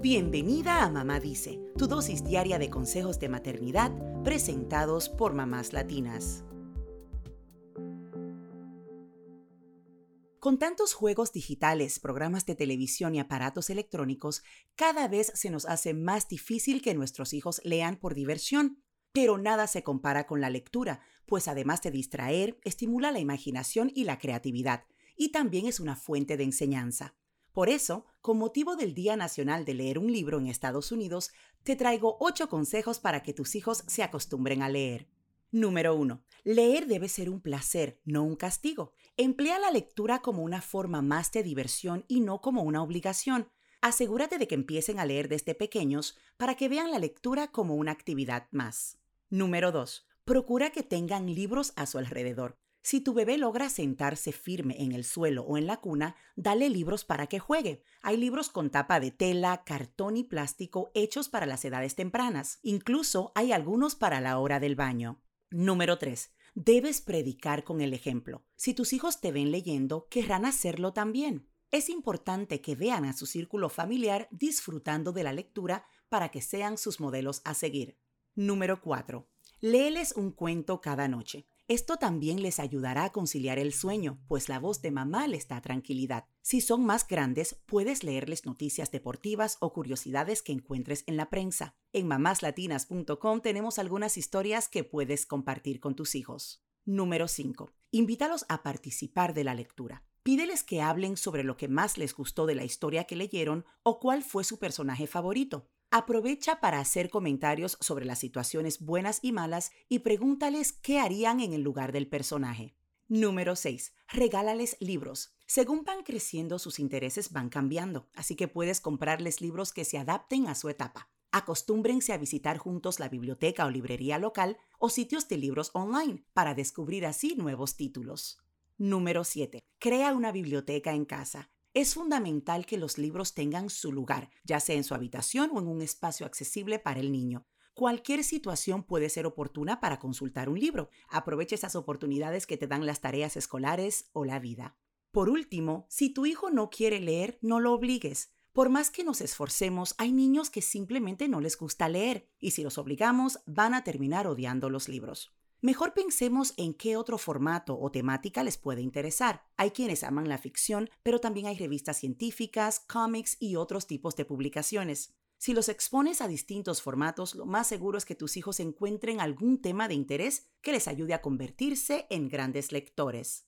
Bienvenida a Mamá Dice, tu dosis diaria de consejos de maternidad presentados por mamás latinas. Con tantos juegos digitales, programas de televisión y aparatos electrónicos, cada vez se nos hace más difícil que nuestros hijos lean por diversión. Pero nada se compara con la lectura, pues además de distraer, estimula la imaginación y la creatividad, y también es una fuente de enseñanza. Por eso, con motivo del Día Nacional de Leer un Libro en Estados Unidos, te traigo 8 consejos para que tus hijos se acostumbren a leer. Número 1. Leer debe ser un placer, no un castigo. Emplea la lectura como una forma más de diversión y no como una obligación. Asegúrate de que empiecen a leer desde pequeños para que vean la lectura como una actividad más. Número 2. Procura que tengan libros a su alrededor. Si tu bebé logra sentarse firme en el suelo o en la cuna, dale libros para que juegue. Hay libros con tapa de tela, cartón y plástico hechos para las edades tempranas. Incluso hay algunos para la hora del baño. Número 3. Debes predicar con el ejemplo. Si tus hijos te ven leyendo, querrán hacerlo también. Es importante que vean a su círculo familiar disfrutando de la lectura para que sean sus modelos a seguir. Número 4. Léeles un cuento cada noche. Esto también les ayudará a conciliar el sueño, pues la voz de mamá les da tranquilidad. Si son más grandes, puedes leerles noticias deportivas o curiosidades que encuentres en la prensa. En mamáslatinas.com tenemos algunas historias que puedes compartir con tus hijos. Número 5. Invítalos a participar de la lectura. Pídeles que hablen sobre lo que más les gustó de la historia que leyeron o cuál fue su personaje favorito. Aprovecha para hacer comentarios sobre las situaciones buenas y malas y pregúntales qué harían en el lugar del personaje. Número 6. Regálales libros. Según van creciendo, sus intereses van cambiando, así que puedes comprarles libros que se adapten a su etapa. Acostúmbrense a visitar juntos la biblioteca o librería local o sitios de libros online para descubrir así nuevos títulos. Número 7. Crea una biblioteca en casa. Es fundamental que los libros tengan su lugar, ya sea en su habitación o en un espacio accesible para el niño. Cualquier situación puede ser oportuna para consultar un libro. Aprovecha esas oportunidades que te dan las tareas escolares o la vida. Por último, si tu hijo no quiere leer, no lo obligues. Por más que nos esforcemos, hay niños que simplemente no les gusta leer, y si los obligamos, van a terminar odiando los libros. Mejor pensemos en qué otro formato o temática les puede interesar. Hay quienes aman la ficción, pero también hay revistas científicas, cómics y otros tipos de publicaciones. Si los expones a distintos formatos, lo más seguro es que tus hijos encuentren algún tema de interés que les ayude a convertirse en grandes lectores.